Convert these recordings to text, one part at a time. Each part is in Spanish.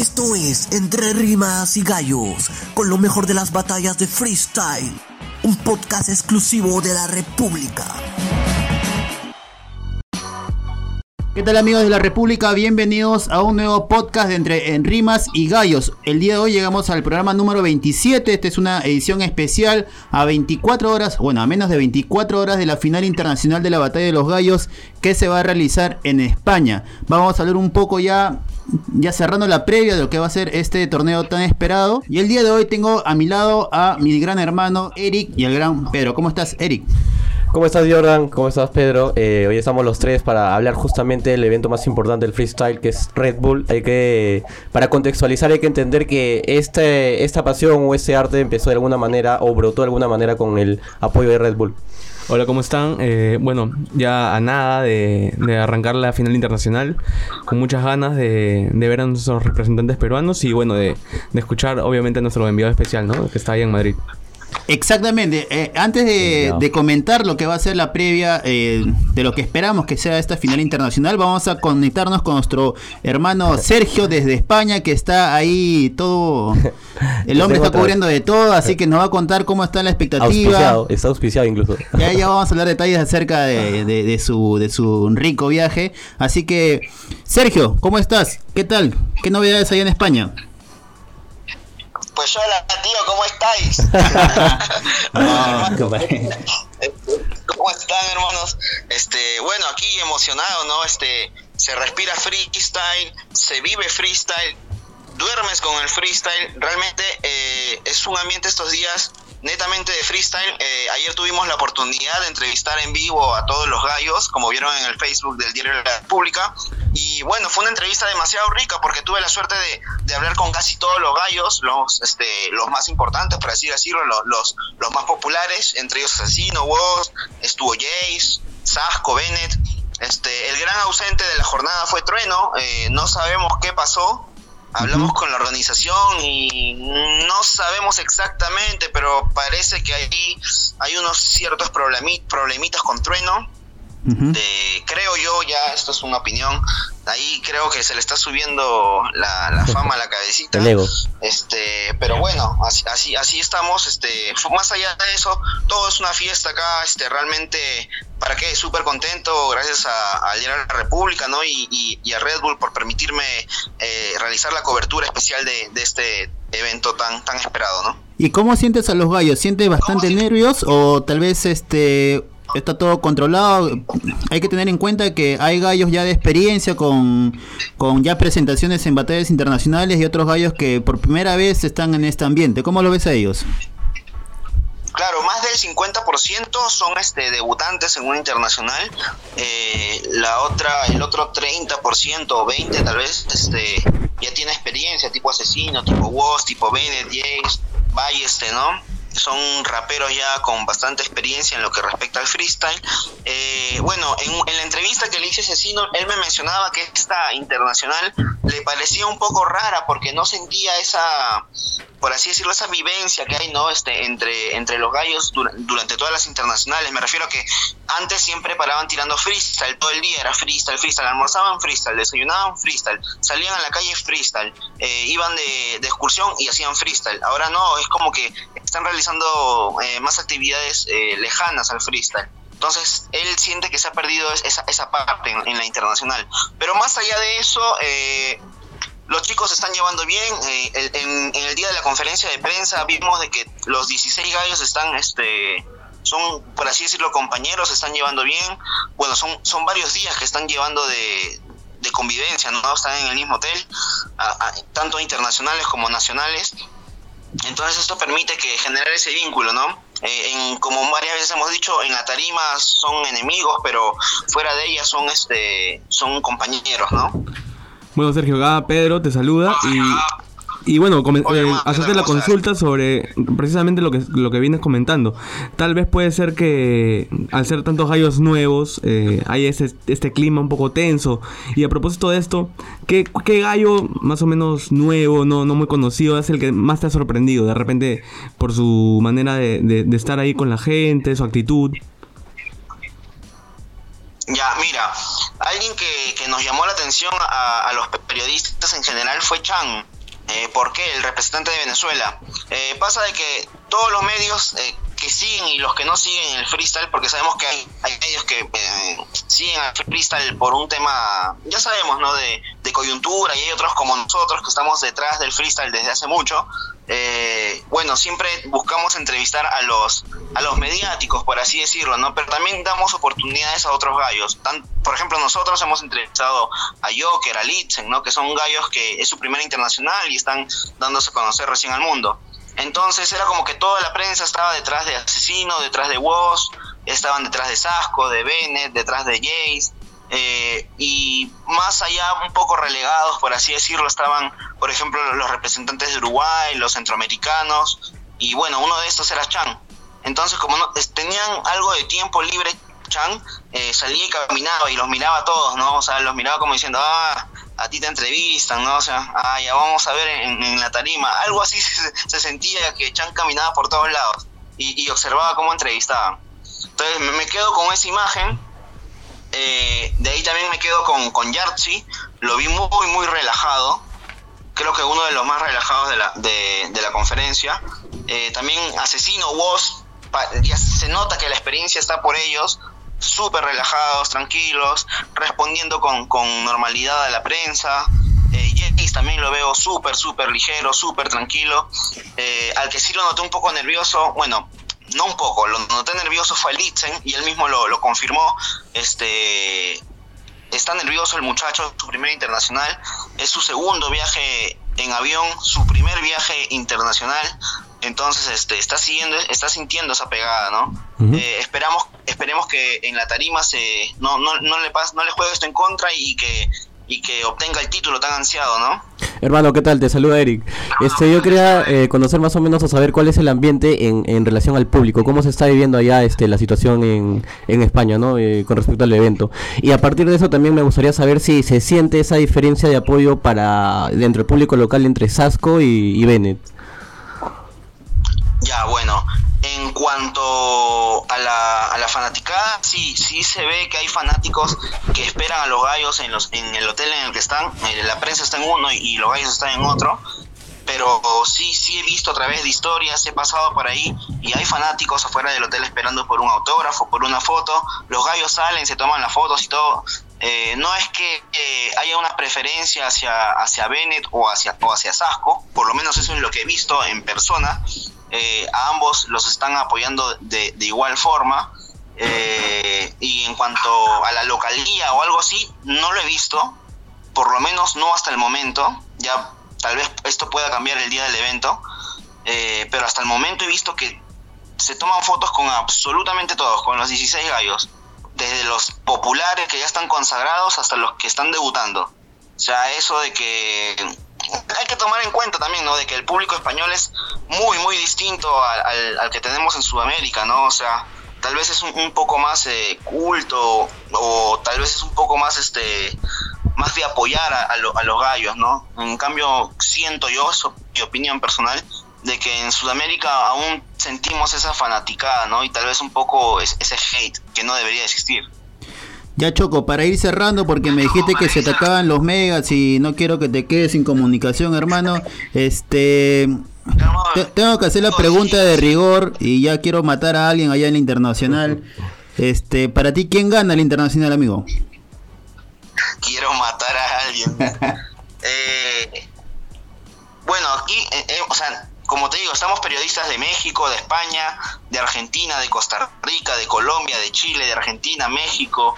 Esto es Entre Rimas y Gallos, con lo mejor de las batallas de freestyle. Un podcast exclusivo de la República. ¿Qué tal amigos de la República? Bienvenidos a un nuevo podcast de Entre en Rimas y Gallos. El día de hoy llegamos al programa número 27. Esta es una edición especial a 24 horas, bueno, a menos de 24 horas de la final internacional de la Batalla de los Gallos que se va a realizar en España. Vamos a hablar un poco ya ya cerrando la previa de lo que va a ser este torneo tan esperado. Y el día de hoy tengo a mi lado a mi gran hermano Eric y al gran Pedro. ¿Cómo estás, Eric? ¿Cómo estás Jordan? ¿Cómo estás Pedro? Eh, hoy estamos los tres para hablar justamente del evento más importante del freestyle que es Red Bull. Hay que, para contextualizar hay que entender que este, esta pasión o ese arte empezó de alguna manera o brotó de alguna manera con el apoyo de Red Bull. Hola, ¿cómo están? Eh, bueno, ya a nada de, arrancar la final internacional, con muchas ganas de, ver a nuestros representantes peruanos y bueno, de, escuchar obviamente a nuestro enviado especial, ¿no? Que está ahí en Madrid. Exactamente. Eh, antes de, comentar lo que va a ser la previa eh, de lo que esperamos que sea esta final internacional, vamos a conectarnos con nuestro hermano Sergio desde España, que está ahí todo. El hombre está cubriendo de todo, así que nos va a contar cómo está la expectativa. Auspiciado, está auspiciado incluso. Ya, ya vamos a hablar detalles acerca de, su, de su rico viaje. Así que, Sergio, ¿cómo estás? ¿Qué tal? ¿Qué novedades hay en España? Pues hola tío, ¿cómo estáis? ¿Cómo están hermanos? Este, bueno, aquí emocionado, ¿no? Este, se respira freestyle, se vive freestyle, duermes con el freestyle. Realmente eh, es un ambiente estos días netamente de freestyle. Eh, ayer tuvimos la oportunidad de entrevistar en vivo a todos los gallos, como vieron en el Facebook del Diario de la República. Y bueno, fue una entrevista demasiado rica porque tuve la suerte de, de hablar con casi todos los gallos, los, este, los más importantes, por así decirlo, los, los, los más populares, entre ellos Asesino, Woz, estuvo Jace, Sasco, Bennett. Este, el gran ausente de la jornada fue Trueno, eh, no sabemos qué pasó, Hablamos con la organización y no sabemos exactamente, pero parece que ahí hay unos ciertos problemitas con Trueno. de, creo yo, ya esto es una opinión, ahí creo que se le está subiendo la, fama a la cabecita. Este, pero bueno, así, así, así estamos, este, más allá de eso, todo es una fiesta acá, este, realmente ¿para qué? Súper contento, gracias a, a la República, ¿no? Y, a Red Bull por permitirme eh, realizar la cobertura especial de, este evento tan, tan esperado, ¿no? ¿Y cómo sientes a los gallos? ¿Sientes bastante nervios o tal vez este está todo controlado? Hay que tener en cuenta que hay gallos ya de experiencia con, con ya presentaciones en batallas internacionales y otros gallos que por primera vez están en este ambiente. ¿Cómo lo ves a ellos? Claro, más del 50% son este debutantes en un internacional. Eh, la otra, el otro 30% o 20 tal vez, este, ya tiene experiencia, tipo asesino, tipo Woz, tipo Bennett, James, Balleste, ¿no? Son raperos ya con bastante experiencia en lo que respecta al freestyle. Eh, bueno, en, en, la entrevista que le hice a Asesino, él me mencionaba que esta internacional le parecía un poco rara porque no sentía esa, por así decirlo, esa vivencia que hay, ¿no? Este, entre, entre los gallos durante todas las internacionales. Me refiero a que antes siempre paraban tirando freestyle, todo el día era freestyle, freestyle, almorzaban freestyle, desayunaban freestyle, salían a la calle freestyle, eh, iban de, excursión y hacían freestyle. Ahora no, es como que están realizando eh, más actividades eh, lejanas al freestyle. Entonces, él siente que se ha perdido esa, esa parte en, la internacional. Pero más allá de eso, los chicos se están llevando bien. Eh, en, el día de la conferencia de prensa vimos de que los 16 gallos están, este, son, por así decirlo, compañeros, se están llevando bien. Bueno, son, son varios días que están llevando de, convivencia, ¿no? Están en el mismo hotel, tanto internacionales como nacionales. Entonces esto permite que generar ese vínculo, ¿no? Eh, en, como varias veces hemos dicho, en la tarima son enemigos, pero fuera de ella son, este, son compañeros, ¿no? Bueno, Sergio, acá Pedro te saluda y, y bueno, eh, hacerte la consulta sobre precisamente lo que, lo que vienes comentando. Tal vez puede ser que al ser tantos gallos nuevos eh, hay ese, este clima un poco tenso. Y a propósito de esto, ¿qué, ¿qué, gallo más o menos nuevo, no, no muy conocido, es el que más te ha sorprendido? De repente por su manera de, de estar ahí con la gente, su actitud. Ya, mira, alguien que, que nos llamó la atención a, a los periodistas en general fue Chan. Eh, ¿Por qué? El representante de Venezuela. Eh, pasa de que todos los medios eh, que siguen y los que no siguen el freestyle, porque sabemos que hay, medios que eh, siguen el freestyle por un tema, ya sabemos, ¿no? De coyuntura y hay otros como nosotros que estamos detrás del freestyle desde hace mucho. Eh, bueno, siempre buscamos entrevistar a los a los mediáticos, por así decirlo, ¿no? Pero también damos oportunidades a otros gallos. Por ejemplo, nosotros hemos entrevistado a Joker, a Litzen, ¿no? Que son gallos que es su primera internacional y están dándose a conocer recién al mundo. Entonces era como que toda la prensa estaba detrás de Asesino, detrás de Woz, estaban detrás de Sasco, de Bennett, detrás de Jace. Eh, y más allá, un poco relegados, por así decirlo, estaban, por ejemplo, los representantes de Uruguay, los centroamericanos, y bueno, uno de estos era Chan. Entonces, como no, tenían algo de tiempo libre, Chan eh, salía y caminaba y los miraba a todos, ¿no? O sea, los miraba como diciendo, ah, a ti te entrevistan, ¿no? O sea, ah, ya vamos a ver en, en la tarima. Algo así se, se sentía que Chan caminaba por todos lados y, y observaba cómo entrevistaban. Entonces, me quedo con esa imagen eh, de ahí también me quedo con, con Yartzi. Lo vi muy, muy relajado. Creo que uno de los más relajados de la, de, la conferencia. Eh, también Asesino, Woz. Ya se nota que la experiencia está por ellos. Súper relajados, tranquilos, respondiendo con, con normalidad a la prensa. Eh, también lo veo súper, súper ligero, súper tranquilo. Eh, al que sí lo noté un poco nervioso, bueno, no un poco, lo noté nervioso fue a Litzen y él mismo lo, lo confirmó. Este está nervioso el muchacho, su primer internacional, es su segundo viaje en avión, su primer viaje internacional, entonces este está siguiendo, está sintiendo esa pegada, ¿no? Eh, esperamos, esperemos que en la tarima se no, no, no le pas, no le juegue esto en contra y que y que obtenga el título tan ansiado, ¿no? Hermano, ¿qué tal? Te saluda Eric. Este, yo quería eh, conocer más o menos o saber cuál es el ambiente en, en relación al público, cómo se está viviendo allá este, la situación en, en España, ¿no? Eh, con respecto al evento. Y a partir de eso también me gustaría saber si se siente esa diferencia de apoyo para dentro del público local entre Sasco y, y Bennett. Ya, bueno, en cuanto a la, a la fanaticada, sí, sí se ve que hay fanáticos que esperan a los gallos en, los, en el hotel en el que están. Eh, La prensa está en uno y, los gallos están en otro. Pero sí, sí he visto a través de historias, he pasado por ahí y hay fanáticos afuera del hotel esperando por un autógrafo, por una foto. Los gallos salen, se toman las fotos y todo. Eh, no es que eh, haya una preferencia hacia, hacia Bennett o hacia, o hacia Sasco, por lo menos eso es lo que he visto en persona. Eh, a ambos los están apoyando de, de igual forma. Eh, y en cuanto a la localía o algo así, no lo he visto, por lo menos no hasta el momento. Ya tal vez esto pueda cambiar el día del evento, eh, pero hasta el momento he visto que se toman fotos con absolutamente todos, con los 16 gallos, desde los populares que ya están consagrados hasta los que están debutando. O sea, eso de que hay que tomar en cuenta también, ¿no? De que el público español es muy, muy distinto al, al- que tenemos en Sudamérica, ¿no? O sea, tal vez es un, poco más eh, culto o tal vez es un poco más, este, más de apoyar a, a lo- a los gallos, ¿no? En cambio, siento yo, eso es mi opinión personal, de que en Sudamérica aún sentimos esa fanaticada, ¿no? Y tal vez un poco es- ese hate que no debería existir. Ya Choco, para ir cerrando, porque me dijiste que se te acaban los megas y no quiero que te quedes sin comunicación, hermano. Este, te- tengo que hacer la pregunta de rigor y ya quiero matar a alguien allá en la internacional. Este, para ti, ¿quién gana el internacional, amigo? quiero matar a alguien. Eh, bueno, aquí, eh, eh, o sea, como te digo, estamos periodistas de México, de España, de Argentina, de Costa Rica, de Colombia, de Chile, de Argentina, México,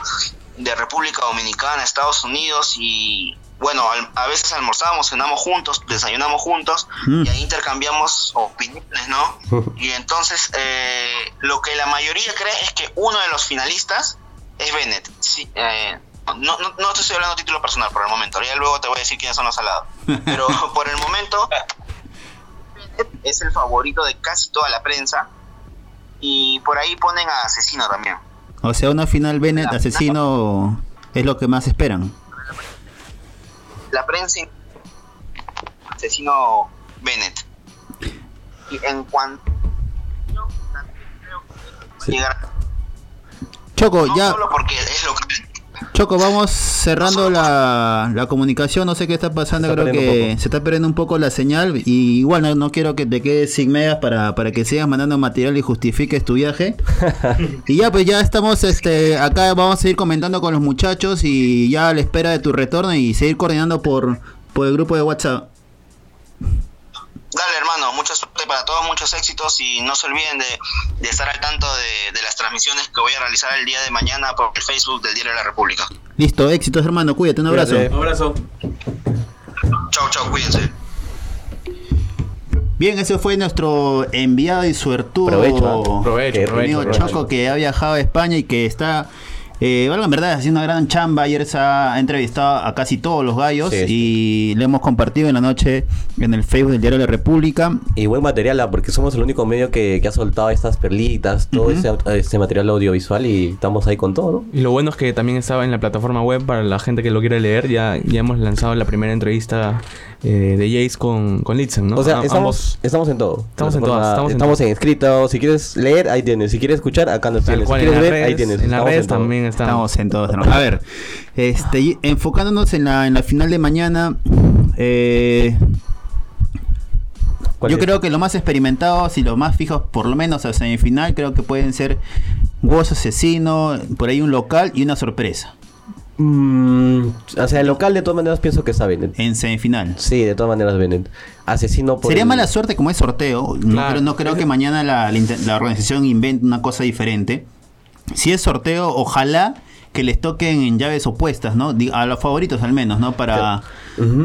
de República Dominicana, Estados Unidos y bueno, a veces almorzamos, cenamos juntos, desayunamos juntos Mm. y ahí intercambiamos opiniones, ¿no? Y entonces eh, lo que la mayoría cree es que uno de los finalistas es Bennett. Sí, eh, no, no, no te estoy hablando a título personal por el momento, ya luego te voy a decir quiénes son los alados. Pero por el momento, es el favorito de casi toda la prensa y por ahí ponen a Asesino también. O sea, una final Bennett asesino es lo que más esperan. La prensa Asesino Bennett. Y en cuanto... Sí. Llegar Choco, no ya. solo porque es local. Choco, vamos cerrando la, la comunicación. No sé qué está pasando. Está Creo que se está perdiendo un poco la señal. Y igual no, no quiero que te quedes sin megas para, para que sigas mandando material y justifiques tu viaje. y ya, pues ya estamos este acá. Vamos a seguir comentando con los muchachos. Y ya a la espera de tu retorno y seguir coordinando por, por el grupo de WhatsApp. Hermano, mucha suerte para todos, muchos éxitos y no se olviden de, de estar al tanto de, de las transmisiones que voy a realizar el día de mañana por el Facebook del Diario de la República. Listo, éxitos hermano. Cuídate, un abrazo. Cuídate. Un abrazo. Chau, chau, cuídense. Bien, ese fue nuestro enviado y suertudo Provecho. Provecho, Qué provecho, amigo provecho. Choco que ha viajado a España y que está, eh, valga en verdad, haciendo una gran chamba. Ayer se ha entrevistado a casi todos los gallos Sí, y le hemos compartido en la noche en el Facebook del Diario de la República. Y buen material, porque somos el único medio que, que ha soltado estas perlitas, todo ese, este material audiovisual y estamos ahí con todo, ¿no? Y lo bueno es que también estaba en la plataforma web para la gente que lo quiere leer. Ya, ya hemos lanzado la primera entrevista eh, de Jace con, con Litzen, ¿no? O sea, A- estamos, ambos- estamos en todo. Estamos en todas, estamos en Estamos en escrito. Si quieres leer, ahí tienes. Si quieres escuchar, acá nos tienes. cual, si en quieres ver, ahí tienes. en las Estamos redes todo. también estamos. Estamos en todos. hermano. A ver, este, enfocándonos en la, en la final de mañana, eh, ¿Cuál yo es? creo que los más experimentados y los más fijos, por lo menos a semifinal, creo que pueden ser Hueso Asesino, por ahí un local y una sorpresa Mm, o sea, el local de todas maneras pienso que está Bennett. en semifinal. Sí, de todas maneras Bennett. Asesino por Sería el- mala suerte como es sorteo. No Claro. creo, no creo que mañana la, la organización invente una cosa diferente. Si es sorteo, ojalá que les toquen en llaves opuestas, ¿no? A los favoritos al menos, ¿no? Para,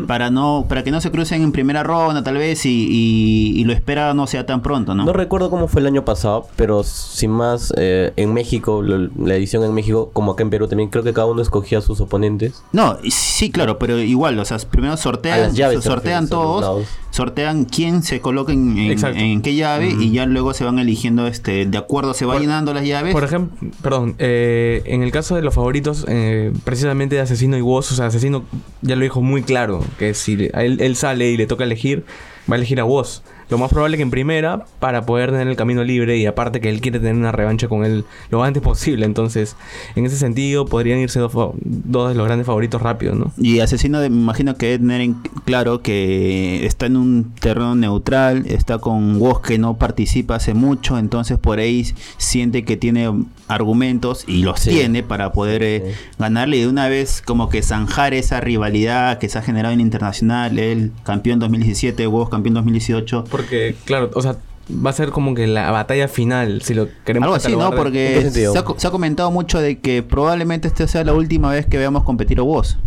para no para que no se crucen en primera ronda tal vez y, y- y lo espera no sea tan pronto, ¿no? No recuerdo cómo fue el año pasado, pero sin más, eh, en México, lo- la edición en México, como acá en Perú también, creo que cada uno escogía a sus oponentes. No, sí, claro, pero igual, o sea, primero sortean, sortean todos. Sortean quién se coloca en, en- qué llave y ya luego se van eligiendo, este, de acuerdo, se va Por- llenando las llaves. Por ejemplo, perdón, eh, en el caso de los favoritos, eh, precisamente de Asesino y Woz, o sea, Asesino ya lo dijo muy claro, que si él, él sale y le toca elegir, va a elegir a Woz. Lo más probable que en primera, para poder tener el camino libre y aparte que él quiere tener una revancha con él lo antes posible. Entonces, en ese sentido, podrían irse dos, dos de los grandes favoritos rápidos, ¿no? Y Asesino, de- me imagino que debe tener en claro que está en un terreno neutral, está con Woz que no participa hace mucho, entonces por ahí siente que tiene argumentos y los Sí. tiene para poder eh, Sí. ganarle y de una vez como que zanjar esa rivalidad que se ha generado en internacional, él campeón 2017, Woz campeón 2018. Porque, claro, o sea, va a ser como que la batalla final, si lo queremos Algo así, ¿no? catalogar de- ¿En qué Porque se ha, co- se ha comentado mucho de que probablemente esta sea la última vez que veamos competir a Woz.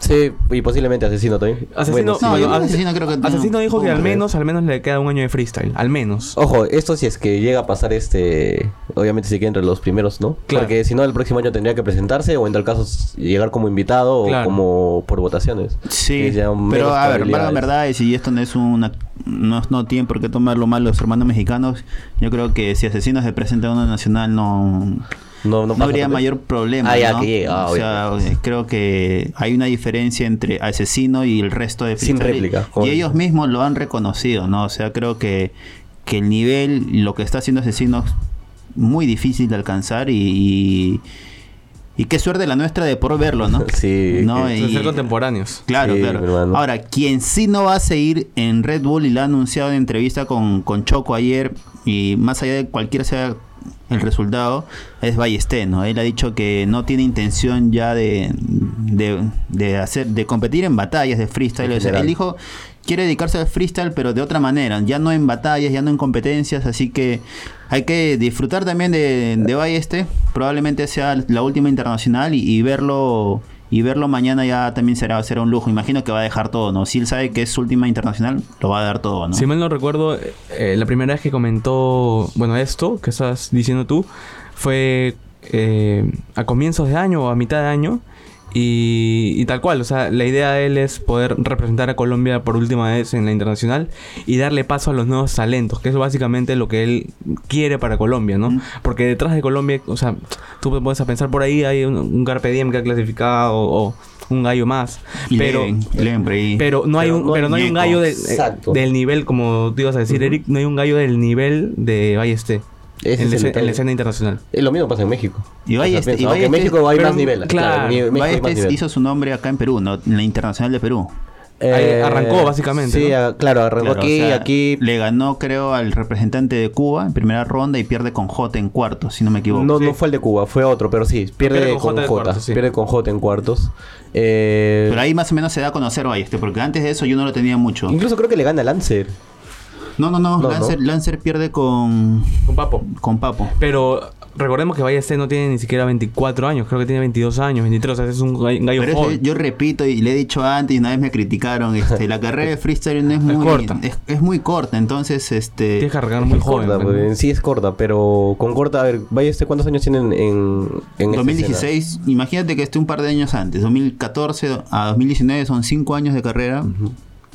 Sí, y posiblemente Asesino también. Asesino, Bueno, No, sí. yo bueno, Asesino creo que no. Asesino dijo que al menos, al menos le queda un año de freestyle. Al menos. Ojo, esto si es que llega a pasar este, obviamente si queda entre los primeros, ¿no? Claro. Porque si no el próximo año tendría que presentarse o en tal caso llegar como invitado Claro. o como por votaciones. Sí, pero a ver, probabilidades. la verdad es y esto no es una no, no tienen por qué tomarlo mal los hermanos mexicanos. Yo creo que si Asesinos se presenta a una nacional no No, no, habría mayor problema. Ah, ya, ¿no? que ah, o sea, creo que hay una diferencia entre Asesino y el resto de Sin réplica, Y ellos mismos lo han reconocido, ¿no? O sea, creo que, que el nivel, lo que está haciendo Asesino es muy difícil de alcanzar y, y, y qué suerte la nuestra de por verlo, ¿no? Sí, No, y- ser contemporáneos. Claro, Sí, claro. hermano. Ahora, quien sí no va a seguir en Red Bull y lo ha anunciado en entrevista con, con Choco ayer, y más allá de cualquier sea el resultado, es Ballesté, ¿no? Él ha dicho que no tiene intención ya de, de, de hacer, de competir en batallas de freestyle. O sea, él dijo quiere dedicarse al freestyle, pero de otra manera, ya no en batallas, ya no en competencias, así que hay que disfrutar también de, de Balleste, probablemente sea la última internacional y, verlo y verlo mañana ya también será, será un lujo. Imagino que va a dejar todo, ¿no? Si él sabe que es su última internacional, lo va a dar todo, ¿no? Si mal no recuerdo, eh, la primera vez que comentó, bueno, esto que estás diciendo tú, fue eh, a comienzos de año o a mitad de año. Y, y tal cual, o sea, la idea de él es poder representar a Colombia por última vez en la internacional y darle paso a los nuevos talentos, que es básicamente lo que él quiere para Colombia, ¿no? Mm. Porque detrás de Colombia, o sea, tú te puedes a pensar por ahí, hay un, un Carpe Diem que ha clasificado o, un gallo más, pero... Pero no hay Pero un, no pero no hay un gallo de- eh, del nivel, como tú ibas a decir, Eric, no hay un gallo del nivel de Ballesté. Ese en, es el escena- en la escena internacional. Eh, lo mismo pasa en México. Y O sea, piensa, y aunque en México hay pero- más nivel. claro, Claro, México hay más Ballester nivel. hizo su nombre acá en Perú, ¿no? En la Internacional de Perú. Ahí arrancó, básicamente, Sí, ¿no? ah, claro, arrancó Claro, aquí, o sea, aquí. Le ganó, creo, al representante de Cuba en primera ronda y pierde con J en cuartos, si no me equivoco. No, Sí. no fue el de Cuba, fue otro, pero sí, pierde, Pierde con con J J, en cuartos, sí. pierde con J en cuartos. Eh, Pero ahí más o menos se da a conocer Ballester, porque antes de eso yo no lo tenía mucho. Incluso creo que le gana a Lancer. No, no, no, No, Lancer, no. Lancer pierde con, Con Papo. con Papo. Pero recordemos que Ballester no tiene ni siquiera 24 años, creo que tiene 22 años, 23, o sea, es un gall- gallo Pero eso joven. yo repito y le he dicho antes y una vez me criticaron, este, la carrera de freestyle no es muy corta. Es, es muy corta, entonces este Tienes que arrancar muy joven. corta, pues, pues, sí es corta, pero con corta, a ver, este, ¿cuántos años tienen en, en esta 2016, imagínate que esté un par de años antes, 2014 a 2019 son 5 años de carrera.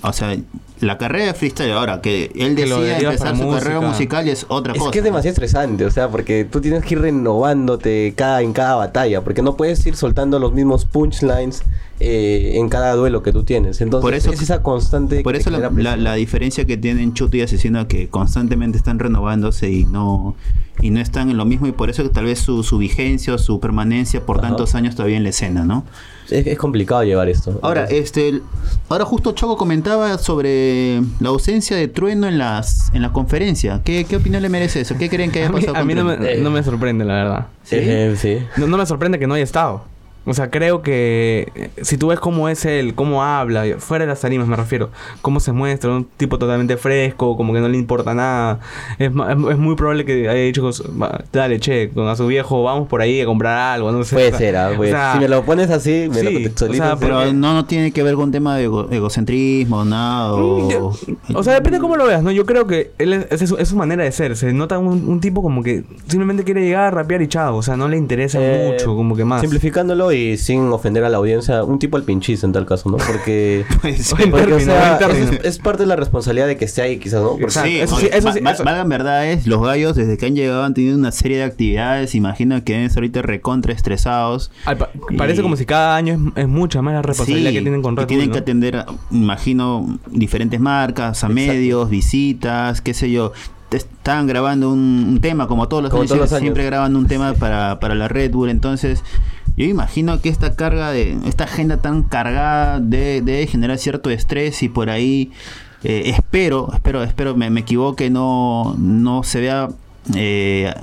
O sea, la carrera de freestyle ahora, que él Que deriva empezar su carrera musical es otra Es cosa. que es demasiado estresante, o sea, porque tú tienes que ir renovándote cada, en cada batalla, porque no puedes ir soltando los mismos punchlines eh, en cada duelo que tú tienes. Entonces, Por eso- es esa constante. Por eso la, la- diferencia que tienen Chuto y Asesino que constantemente están renovándose y no y no están en lo mismo y por eso que tal vez su, su vigencia o su permanencia por Ajá. tantos años todavía en la escena, ¿no? es, es complicado llevar esto. Ahora, Entonces, este ahora justo Choco comentaba sobre la ausencia de Trueno en las en la conferencia. ¿Qué, qué opinión le merece eso? ¿Qué creen que haya A mí, pasado a con mí no, me, no me sorprende, la verdad. ¿sí? eh, sí. No, no me sorprende que no haya estado. O sea, creo que eh, si tú ves cómo es él, cómo habla, fuera de las tarimas me refiero, cómo se muestra, un tipo totalmente fresco, como que no le importa nada. Es, es, es muy probable que haya dicho, dale, che, con a su viejo, vamos por ahí a comprar algo, no sé. Puede O sea, ser, ah, o pues, sea, si me lo pones así, me lo sí, contextualizas. o sea, Pero porque- no, no tiene que ver con un tema de ego- egocentrismo, nada. Mm, yo- O, O sea, depende de cómo lo veas, ¿no? Yo creo que él es, es su, es su manera de ser. Se nota un, un tipo como que simplemente quiere llegar, rapear y chao. O sea, no le interesa Eh, mucho, como que más. Simplificándolo y sin ofender a la audiencia, un tipo al pinchis en tal caso, ¿no? Porque, Pues, porque, o sea, es, es parte de la responsabilidad de que esté ahí, quizás, ¿no? Porque-. Sí, eso sí, eso sí, va- eso- valgan verdades, los gallos desde que han llegado han tenido una serie de actividades, imagino que deben estar ahorita recontra estresados. Pa- parece como si cada año es, es mucha más la responsabilidad Sí, que tienen con Red tienen Bull, que ¿no? atender, a- imagino, diferentes marcas, a medios, visitas, qué sé yo. Te- Estaban grabando un, un tema, como todos los, Como años, todos los años. siempre graban un tema para, para la Red Bull. Entonces, yo imagino que esta carga de, esta agenda tan cargada de- debe generar cierto estrés y por ahí eh, espero, espero, espero, me, me equivoque, no, no se vea eh,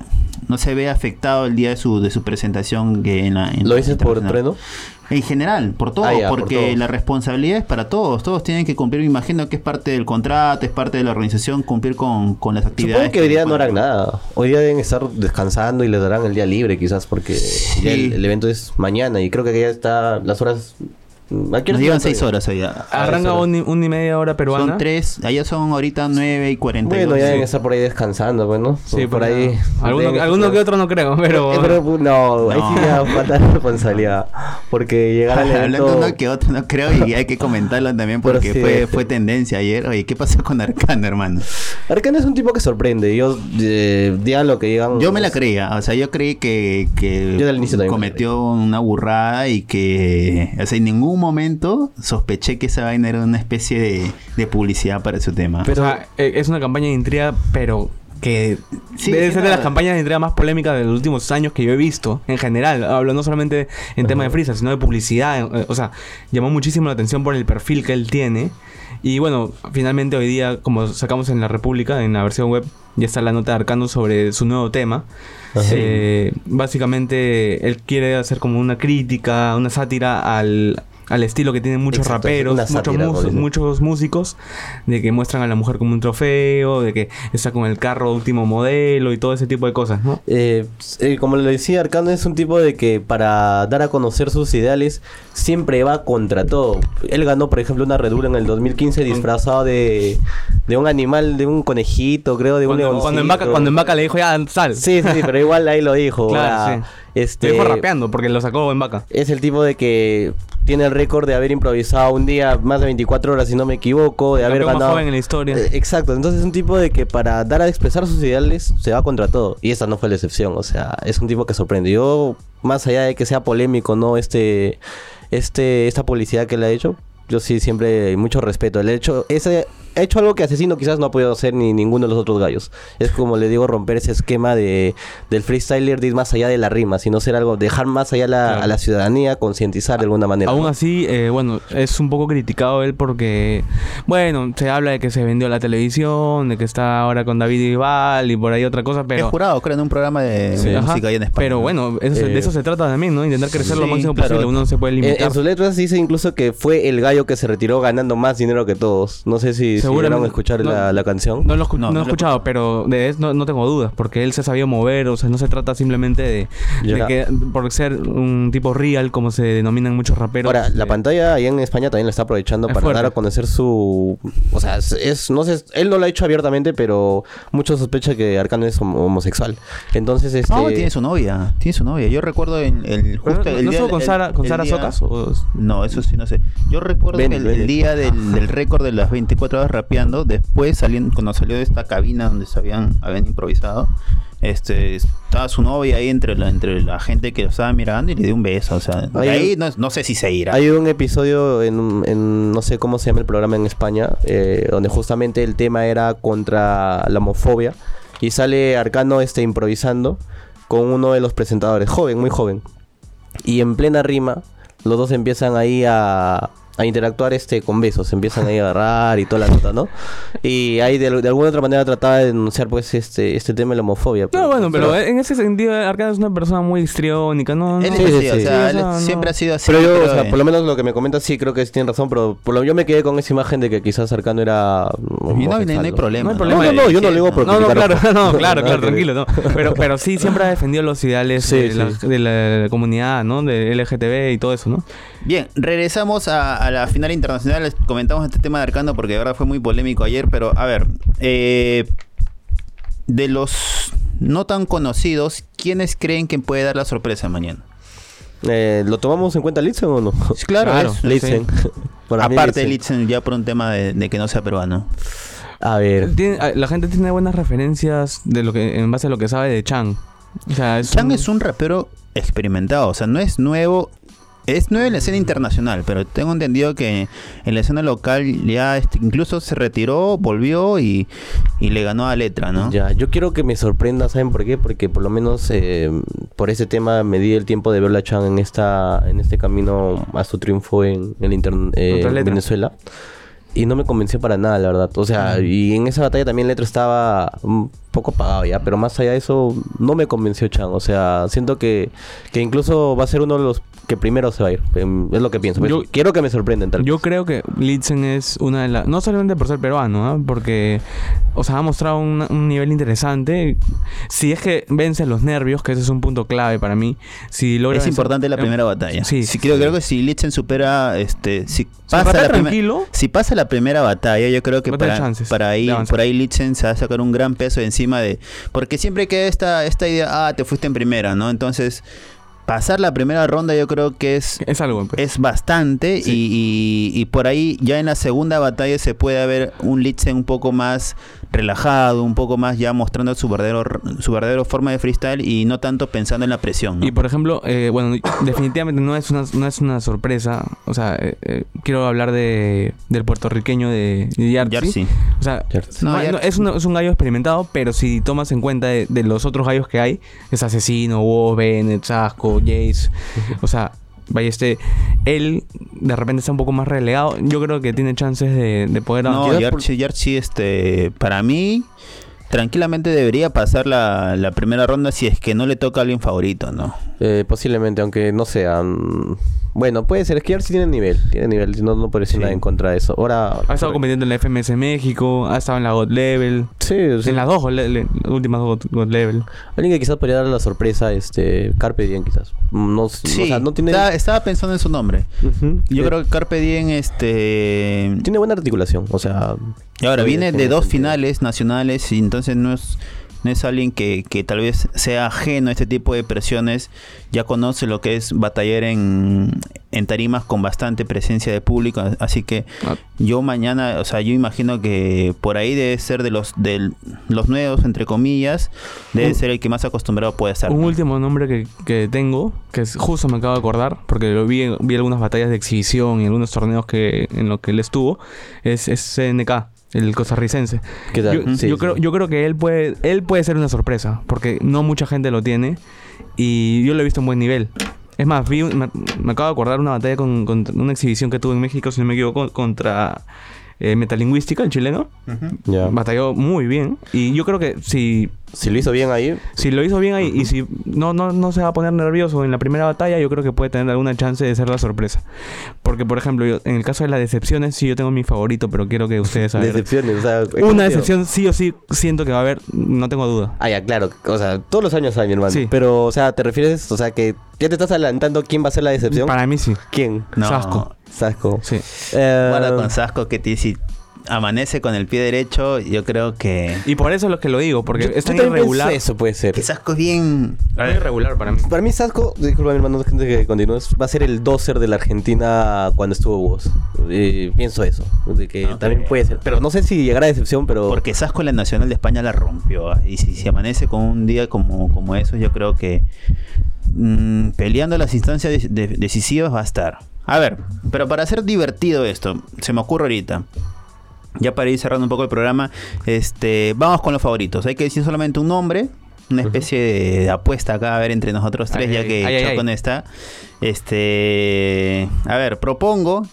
no se ve afectado el día de su, de su presentación que en la en ¿Lo dices por. Trueno? En general, por todo, Ah, porque la responsabilidad es para todos, todos tienen que cumplir, me imagino que es parte del contrato, es parte de la organización cumplir con, con las actividades. Supongo que hoy día no harán nada. Hoy día deben estar descansando y les darán el día libre, quizás, porque Sí. ya el, el evento es mañana y creo que ya está las horas. ¿A qué Nos llevan está seis todavía? horas allá. Arranca eso. un, y- media hora peruana. Son tres, allá son ahorita nueve y cuarenta. Bueno, ya deben estar por ahí descansando, bueno. Sí, por ahí. Alguno, deben alguno que otro no creo, pero... Eh, pero, no, ahí sí No. ya falta responsabilidad. Porque llegar al evento. Hablando uno que otro, no creo, y hay que comentarlo también porque sí, fue, fue tendencia ayer. Oye, ¿qué pasó con Arcano, hermano? Arcano es un tipo que sorprende. Yo, eh, digan lo que digan. Yo me la creía, o sea, yo creí que, que Yo del inicio cometió una burrada y que, o sea, en ningún momento sospeché que esa vaina era una especie de, de publicidad para su tema. o sea, eh, es una campaña de intriga, pero que Sí, debe ser de las campañas de intriga más polémicas de los últimos años que yo he visto, en general. Hablo no solamente en tema de freestyle, sino de publicidad. eh, O sea, llamó muchísimo la atención por el perfil que él tiene. Y bueno, finalmente hoy día, como sacamos en la República, en la versión web, ya está la nota de Arcano sobre su nuevo tema. Eh, básicamente, él quiere hacer como una crítica, una sátira al, al estilo que tienen muchos Exacto, raperos, muchos, músicos, de que muestran a la mujer como un trofeo, de que está con el carro último modelo y todo ese tipo de cosas, ¿no? Eh, eh, como le decía, Arcano es un tipo de que para dar a conocer sus ideales siempre va contra todo. Él ganó, por ejemplo, una Red Bull en el 2015 disfrazado de, de un animal, de un conejito, creo, de un leoncito. cuando, en cuando en vaca le dijo, ya, sal. Sí, sí, pero igual ahí lo dijo. Claro, sí. Este, dijo rapeando porque lo sacó en vaca. Es el tipo de que tiene el récord de haber improvisado un día más de 24 horas, si no me equivoco, de El haber más ganado. joven en la historia. Eh, exacto, entonces es un tipo de que para dar a expresar sus ideales se va contra todo. Y esta no fue la excepción, o sea, es un tipo que sorprende. Yo, más allá de que sea polémico, ¿no? Este, este, esta publicidad que le ha hecho, yo sí siempre mucho respeto. El hecho, ese ha hecho algo que Asesino quizás no ha podido hacer ni ninguno de los otros gallos. Es como le digo, romper ese esquema de, del freestyler de ir más allá de la rima, sino ser algo, dejar más allá la- Claro. a la ciudadanía, concientizar de alguna manera. Aún ¿no? así, eh, bueno, es un poco criticado él porque, bueno, se habla de que se vendió la televisión, de que está ahora con David Ibal y por ahí otra cosa, Es pero... jurado, creo, en un programa de Sí, ajá. música ahí en España. Pero ¿no? bueno, eso Eh, de eso se trata también, ¿no? Intentar crecer lo máximo claro. posible. Uno no se puede En, limitar. en sus letras dice incluso que fue el gallo que se retiró ganando más dinero que todos. No sé si, si llegaron a escuchar no- la, la canción. No lo, escu- No, no no lo he lo escuchado, pero de eso no, no tengo dudas, porque él se ha sabido mover, o sea, no se trata simplemente de, de que por ser un tipo real, como se denominan muchos raperos. Ahora, la eh, pantalla ahí en España también lo está aprovechando Es para fuerte. dar a conocer su... O sea, es, no sé, él no lo ha hecho abiertamente, pero muchos sospechan que Arcano es homo- homosexual. Entonces, este... No, tiene su novia. Tiene su novia. Yo recuerdo en el justo ¿No, el no día estuvo con el- Sara, con el Sara día- Socas? O- No, eso sí, no sé. Yo recuerdo Que el, día del, del récord de las 24 horas rapeando, después saliendo, cuando salió de esta cabina donde se habían, habían improvisado, este, estaba su novia ahí entre la, entre la gente que lo estaba mirando y le dio un beso. O sea, de ahí un- no, no sé si se irá. Hay un episodio en no sé cómo se llama el programa en España, eh, donde justamente el tema era contra la homofobia y sale Arcano este improvisando con uno de los presentadores, joven, muy joven. Y en plena rima, los dos empiezan ahí a, a interactuar este con besos, empiezan ahí a agarrar y toda la nota, ¿no? Y ahí de, de alguna otra manera trataba de denunciar pues este este tema de la homofobia. No, bueno, pero en ese sentido, Arcano es una persona muy histriónica, ¿no? Él no- es Sí, así, sí, o sí. sea, Sí, él o sea, no. siempre ha sido así. Pero yo, o pero, sea, eh, por lo menos lo que me comenta sí creo que sí tiene razón, pero por lo yo me quedé con esa imagen de que quizás Arcano era y no, hay- no hay homosexual, problema. No hay problema. No, no, no, yo no lo digo por No, no, claro, no, claro, claro, tranquilo, no. Pero, pero sí siempre ha defendido los ideales Sí, de, la, sí. de la comunidad, ¿no? De LGTB y todo eso, ¿no? Bien, regresamos a, a la final internacional. Les comentamos este tema de Arcano porque de verdad fue muy polémico ayer. Pero a ver, eh, de los no tan conocidos, ¿quiénes creen que puede dar la sorpresa mañana? Eh, ¿Lo tomamos en cuenta Litzen o no? claro, Claro. es- Litzen. Mí Aparte de Litzen. Ya por un tema de, de que no sea peruano. A ver. Tiene- la gente tiene buenas referencias de lo que en base a lo que sabe de Chang. O sea, es Chang un- es un rapero experimentado, o sea, no es nuevo. Es nuevo en la escena internacional, pero tengo entendido que en la escena local ya este, incluso se retiró, volvió y, y le ganó a Letra, ¿no? Ya, yo quiero que me sorprenda, ¿saben por qué? Porque por lo menos eh, por ese tema me di el tiempo de ver a Chan en esta en este camino a su triunfo en el inter- eh. Venezuela. Y no me convenció para nada, la verdad. O sea, y en esa batalla también Letra estaba un poco apagado ya, pero más allá de eso, no me convenció Chan. O sea, siento que, que incluso va a ser uno de los que primero se va a ir. Em, Es lo que pienso. Yo- quiero que me sorprendan. tal Yo vez. creo que Litzen es una de las... No solamente por ser peruano, ¿ah? porque... O sea, ha mostrado un, un nivel interesante. Si es que vence los nervios, que ese es un punto clave para mí. Si logra Es vencer- importante la eh, primera batalla. Sí. Sí, creo, creo que si Litzen supera, este, si pasa la tranquilo. si pasa la primera batalla, yo creo que para, para ahí, por ahí Litzen se va a sacar un gran peso encima de, porque siempre queda esta, esta idea, ah, te fuiste en primera, ¿no? Entonces, pasar la primera ronda, yo creo que es Es algo. pues. es bastante Sí. y, y- y por ahí ya en la segunda batalla se puede ver un Litzen un poco más relajado, un poco más ya mostrando su verdadero su verdadero forma de freestyle y no tanto pensando en la presión. ¿no? Y por ejemplo, eh, bueno, definitivamente no es una, no es una sorpresa. O sea, eh, eh, quiero hablar de, del puertorriqueño de Yartzi. Yartzi. O sea, Yartzi. No, no, Yartzi. no, es, un, es un gallo experimentado, pero si tomas en cuenta de, de los otros gallos que hay, es Asesino, Wo, Bennett, Sasco, Jace. O sea, vaya este, él de repente está un poco más relegado. Yo creo que tiene chances de, de poder No. Yarchi, Yarchi, este, para mí, tranquilamente debería pasar la, la primera ronda si es que no le toca a alguien favorito, ¿no? Eh, posiblemente, aunque no sean. Bueno, puede ser, es que Yarsi tiene nivel, tiene nivel, no, no puede decir Sí. nada en contra de eso. Ahora. Ha estado compitiendo en la FMS México, ha estado en la God Level. Sí, sí. En las dos, God Le- las últimas dos God Level. Alguien que quizás podría dar la sorpresa, este. Carpe Diem, quizás. No, Sí, o sea, no tiene. estaba, estaba pensando en su nombre. Yo creo que Carpe Diem, este... Tiene buena articulación, o sea. Y ahora viene de dos finales nacionales y entonces no es no es alguien que, que tal vez sea ajeno a este tipo de presiones, ya conoce lo que es batallar en, en tarimas con bastante presencia de público, así que Ah. yo mañana, o sea, yo imagino que por ahí debe ser de los de los nuevos entre comillas, debe ser el que más acostumbrado puede estar. Un último nombre que, que tengo, que es, justo me acabo de acordar, porque lo vi, vi algunas batallas de exhibición y algunos torneos que en los que él estuvo, es, es CNK, el costarricense. ¿Qué tal? Yo, Sí, yo sí. creo, yo creo que él puede, él puede ser una sorpresa, porque no mucha gente lo tiene y yo lo he visto en buen nivel. Es más, vi, me, me acabo de acordar una batalla con, con una exhibición que tuvo en México, si no me equivoco, contra eh, Metalingüística, el chileno. Ujú. Ya. Batalló muy bien y yo creo que si Si lo hizo bien ahí, si lo hizo bien ahí y si no, no, no se va a poner nervioso en la primera batalla, yo creo que puede tener alguna chance de ser la sorpresa. Porque, por ejemplo, yo- en el caso de las decepciones, sí yo tengo mi favorito, pero quiero que ustedes saben. decepciones. O sea, Una decepción sí o sí siento que va a haber, no tengo duda. Ah, ya, claro. O sea, todos los años hay, mi hermano. Sí. Pero, o sea, ¿te refieres? O sea, que ya te estás adelantando quién va a ser la decepción? Para mí sí. ¿Quién? No, Sasco. Sasco. Sí. Eh, Guarda con Sasco que ti- si amanece con el pie derecho, yo creo que, Y por eso es lo que lo digo, porque yo- es tan irregular. Eso puede ser. que Sasco es bien... Muy irregular para mí. Para mí, Sasco, disculpa mi hermano, gente que continúes, va a ser el doser de la Argentina cuando estuvo vos. Eh, pienso eso. De que también puede ser. Pero no sé si llegará a decepción, pero. Porque Sasco en la Nacional de España la rompió. ah, Y si, si amanece con un día como, como eso, yo creo que mm, peleando las instancias de- de- decisivas va a estar. A ver, pero para hacer divertido esto, se me ocurre ahorita. Ya para ir cerrando un poco el programa, este, vamos con los favoritos. Hay que decir solamente un nombre, una especie de, de apuesta acá, a ver, entre nosotros tres, Ay, ya que ay, ay, Choco ay. está. Este, a ver, propongo,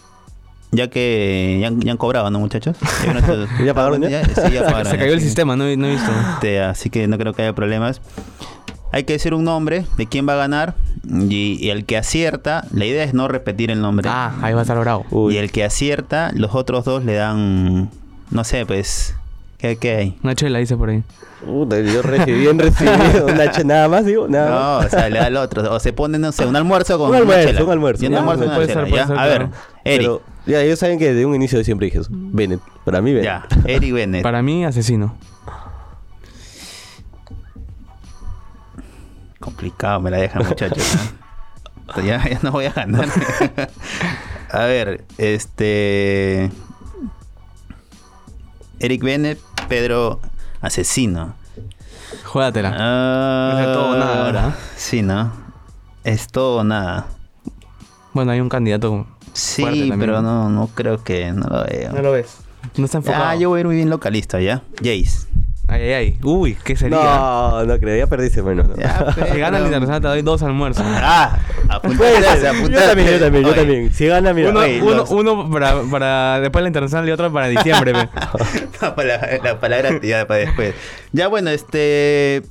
ya que ya, han- ya han cobrado, ¿no, muchachos? Ya, ¿Ya pagaron ya? sí, ya pagaron, Se cayó el sistema, no, no he visto. Este, así que no creo que haya problemas. Hay que decir un nombre de quién va a ganar y, y el que acierta, la idea es no repetir el nombre. Ah, ahí va a estar bravo. Uy. Y el que acierta, los otros dos le dan, no sé, pues, ¿qué, qué hay? Una chela dice por ahí. Puta, yo recibí bien recibido. Una ch- nada más, digo, nada más. No, o sea, le da al otro. O se pone, no sé, un almuerzo con Un una almuerzo, chela. un almuerzo. Un una chela, ser, A ver. Eric. Pero ya ellos saben que de un inicio siempre dije eso. Bennett. Para mí, Bennett. Ya, Eric Bennett. Para mí, asesino. Complicado, me la dejan muchachos. ¿no? ya, ya no voy a ganar. a ver, este. Eric Bennett, Pedro Asesino. Juégatela. Ah, Es todo o nada ahora. Sí, ¿no? Es todo o nada. Bueno, hay un candidato. Sí, pero no, no creo que no lo veo. lo ves. No está enfocado. Ah, yo voy a ir muy bien localista, ¿ya? Jace. Ay, ay, ay. Uy, ¿qué sería? No, no creo. Ya perdiste menos. ¿no? Ya, Si gana el internacional te doy dos almuerzos. Ah, ser. apuntate. Yo también, yo también, yo Oye, también. Si gana, mira. uno, oye, uno, los- uno para, para después la internacional y otro para diciembre. palabra, la palabra ya para después. Ya bueno, este.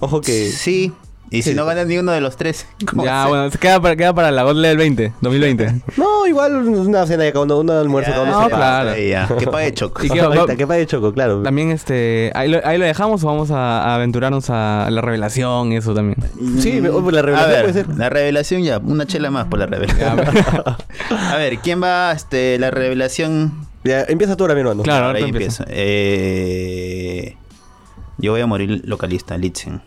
Ojo que. Sí. Y si no ganas ni uno de los tres. ¿cómo ya, hacer? bueno, se queda para, queda para la God Level 20, 2020. No, igual una cena de cada uno, un almuerzo cada uno. no, claro. Que pague Choco. ¿Y qué? Que pague choco, claro. También este, ahí lo, ahí lo dejamos o vamos a, a aventurarnos a la revelación y eso también. Sí, oh, la A revelación ver, puede ser. la revelación ya, una chela más por la revelación. a ver, ¿quién va este la revelación? Ya, empieza tú ahora, mi hermano. Claro, ahora empieza. Eh, yo voy a morir localista, Litzen.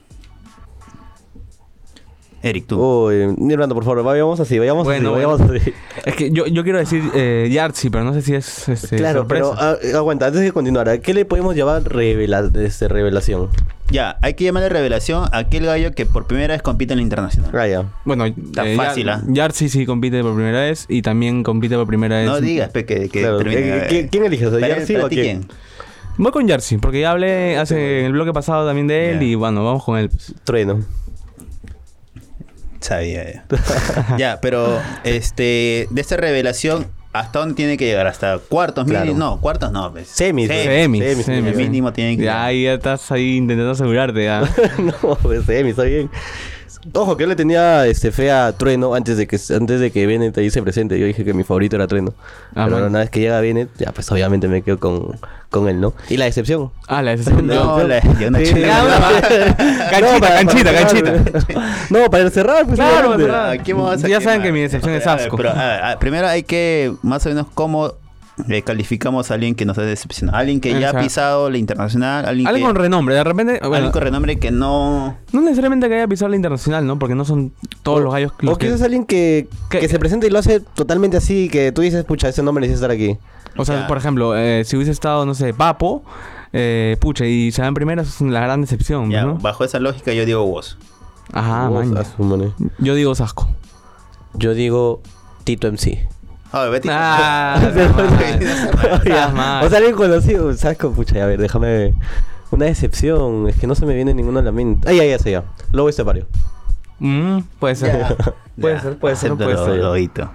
Eric, tú. Uy, hermano, por favor, vayamos así, vayamos Bueno, así, bueno. vayamos así. Es que yo, yo quiero decir eh, Yartzi, pero no sé si es este, claro, sorpresa. pero ah, aguanta, antes de continuar, ¿a qué le podemos llamar revela este, revelación? Ya, hay que llamarle revelación a aquel gallo que por primera vez compite en la internacional. Ah, ya. Bueno, Está eh, fácil, ¿ah? Yartzi sí compite por primera vez y también compite por primera vez. No digas, pe, que, que Claro, termine. ¿qué- A ver. qué- quién eliges? ¿A Para- Yartzi o quién? Voy con Yartzi, porque ya hablé hace en el bloque pasado también de él y bueno, vamos con él. Trueno. Sabía ya. ya, pero este de esta revelación, ¿hasta dónde tiene que llegar? ¿Hasta cuartos? Claro. mínimo? No, cuartos no. Pues. Semis, Semis. Semis, semis, semis, mínimo tiene que Ya, ahí ya estás ahí intentando asegurarte ya. no, pues semi, está bien. Ojo, que yo le tenía este, fe a Trueno antes de que antes de que Bennett ahí se presente. Yo dije que mi favorito era Trueno. Ah, Pero bueno. una vez que llega Bennett, ya pues obviamente me quedo con, con él, ¿no? Y la decepción. Ah, la decisión. No, la- ya una Sí. Canchita, No, para- canchita, para canchita. No, para cerrar, pues. Claro, para cerrar. ¿A quién vamos a Ya saben que mi decepción es A ver, asco. Pero a ver, a- primero hay que más o menos cómo eh, calificamos a alguien que nos ha decepcionado? Alguien que ya ha Exacto. pisado la internacional, alguien, Alguien que, con renombre, de repente. alguien Bueno, con renombre que no... no necesariamente que haya pisado la internacional, ¿no? Porque no son todos los gallos los O que. quizás alguien que, que- que se presenta y lo hace totalmente así, que tú dices, pucha, ese no merecía estar aquí. O sea, Ya. por ejemplo, eh, si hubiese estado, no sé, Papo, eh, pucha, y se va en primera, eso es la gran decepción, Ya, ¿no? bajo esa lógica yo digo vos. Ajá, Vos, man. a su manera. Yo digo Sasco. Yo digo Tito MC. A ver, Betty. Ah, o sea, alguien conocido, ¿sabes? cómo? Pucha, a ver, déjame. Una decepción, es que no se me viene ninguno a la mente. Ay, ya, ya sé ya. Lobo Estepario. Mm, puede ser. Puede Ya, ser, puede ser, puede lo- ser. lobito.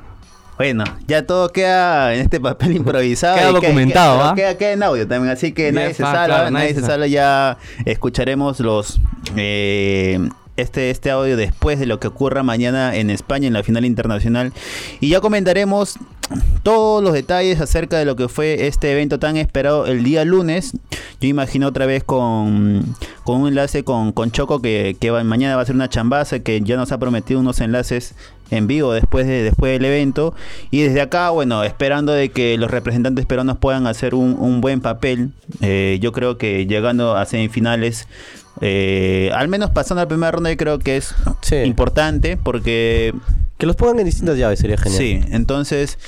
Bueno, ya todo queda en este papel improvisado. Queda y documentado, queda, ¿ah? queda, queda en audio también, así que nadie se salva, claro, nadie, nadie se se salva, ya escucharemos los eh, este, este audio después de lo que ocurra mañana en España en la final internacional y ya comentaremos todos los detalles acerca de lo que fue este evento tan esperado el día lunes. Yo imagino otra vez con, con un enlace con, con Choco que, que mañana va a ser una chambaza que ya nos ha prometido unos enlaces en vivo después de después del evento y desde acá bueno esperando de que los representantes peruanos puedan hacer un, un buen papel Eh, yo creo que llegando a semifinales eh, al menos pasando a la primera ronda yo creo que es Sí. importante porque Que los pongan en distintas llaves sería genial. Sí, entonces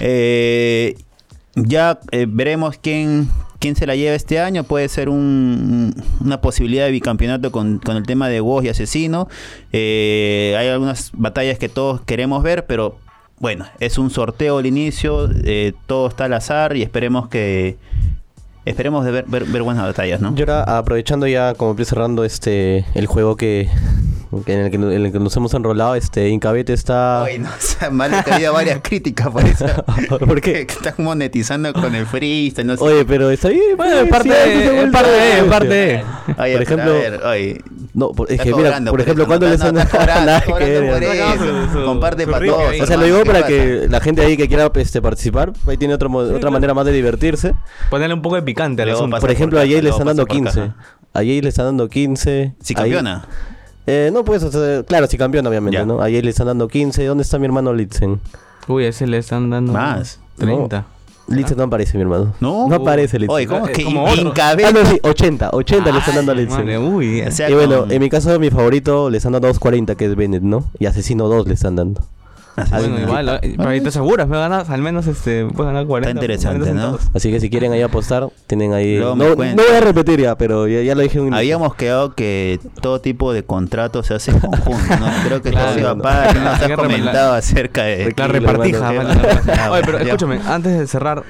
eh, ya eh, veremos quién, quién se la lleva este año. Puede ser un- una posibilidad de bicampeonato con, con el tema de Woz y Asesino. Eh, hay algunas batallas que todos queremos ver, pero bueno, es un sorteo al inicio. eh, todo está al azar y esperemos que... Esperemos de ver, ver, ver buenas batallas, ¿no? Y ahora, aprovechando ya, como estoy cerrando este el juego que, que en, el que, en el que nos hemos enrolado, este Incabete está. Ay, no, o sea, mal que había varias críticas por eso. ¿Por qué? Que están monetizando con el freestyle, no sé. Oye, pero está bien. Bueno, pues, en parte, sí, en parte, en parte. Oye, por ejemplo- a ver, oye, No, por- es está que mira, cobrando por ejemplo, cuando no, les no, nada que ver. eso. Comparte para todos. O sea, lo digo ¿qué para pasa? que la gente ahí que quiera este, participar, ahí tiene otro otra claro. manera más de divertirse. Ponerle un poco de picante al asunto. Por ejemplo, a Jay le están dando pasa por 15. caja. A Jay le están dando 15. Si campeona. Eh, no, pues, o sea, claro, si campeona, obviamente, Ya. ¿no? A Jay le están dando 15. ¿Dónde está mi hermano Litzen? Uy, ese le están dando. Más. 30. Litzen no aparece, mi hermano. No. No aparece Litzen. Oye, ¿cómo es que. Incabete? Ah, no, sí, 80. 80 le están dando a madre, uy. O sea, y bueno, en mi caso, mi favorito le están dando 2.40, que es Bennett, ¿no? Y Asesino 2 le están dando. Bueno, igual, eh, pero ahí te aseguras, me ganas al menos este, puedes ganar 40. Está interesante, 40 ¿no? Así que si quieren ahí apostar, tienen ahí... No, no voy a repetir ya, pero ya, ya lo dije un. Habíamos quedado que todo tipo de contratos se hace en conjunto, ¿no? Creo que Claro, no. pagar, ¿qué nos has que comentado acerca de... La repartija. Oye, pero escúchame, antes de cerrar,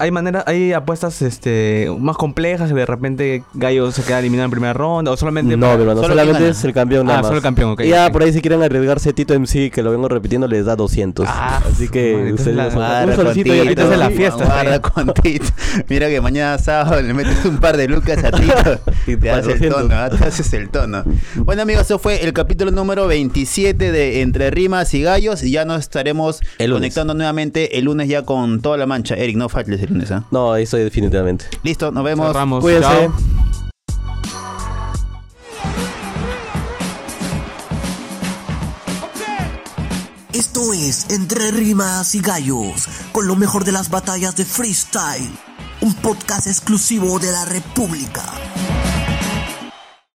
hay maneras, hay apuestas este más complejas de repente Gallo se queda eliminado en primera ronda o solamente No, mi hermano, solamente es el campeón nada Ah, más. solo el campeón, ok, Y ya por ahí si quieren arriesgarse Tito MC, que lo vengo repitiendo, les da 200. Ah, Así que ustedes la- un solcito Tito, ahorita es la fiesta, Guarda con Tito. Mira que mañana sábado le metes un par de lucas a Tito Y y te haces el 400. tono, ¿ah? te haces el tono. Bueno amigos, eso fue el capítulo número 27 de Entre Rimas y Gallos. Y ya nos estaremos El conectando nuevamente el lunes ya con toda la mancha. Eric, no faltes ¿ah? No, ahí estoy definitivamente. Listo, nos vemos. Cerramos. Cuídense. Chao. Esto es Entre Rimas y Gallos, con lo mejor de las batallas de freestyle. Un podcast exclusivo de la República.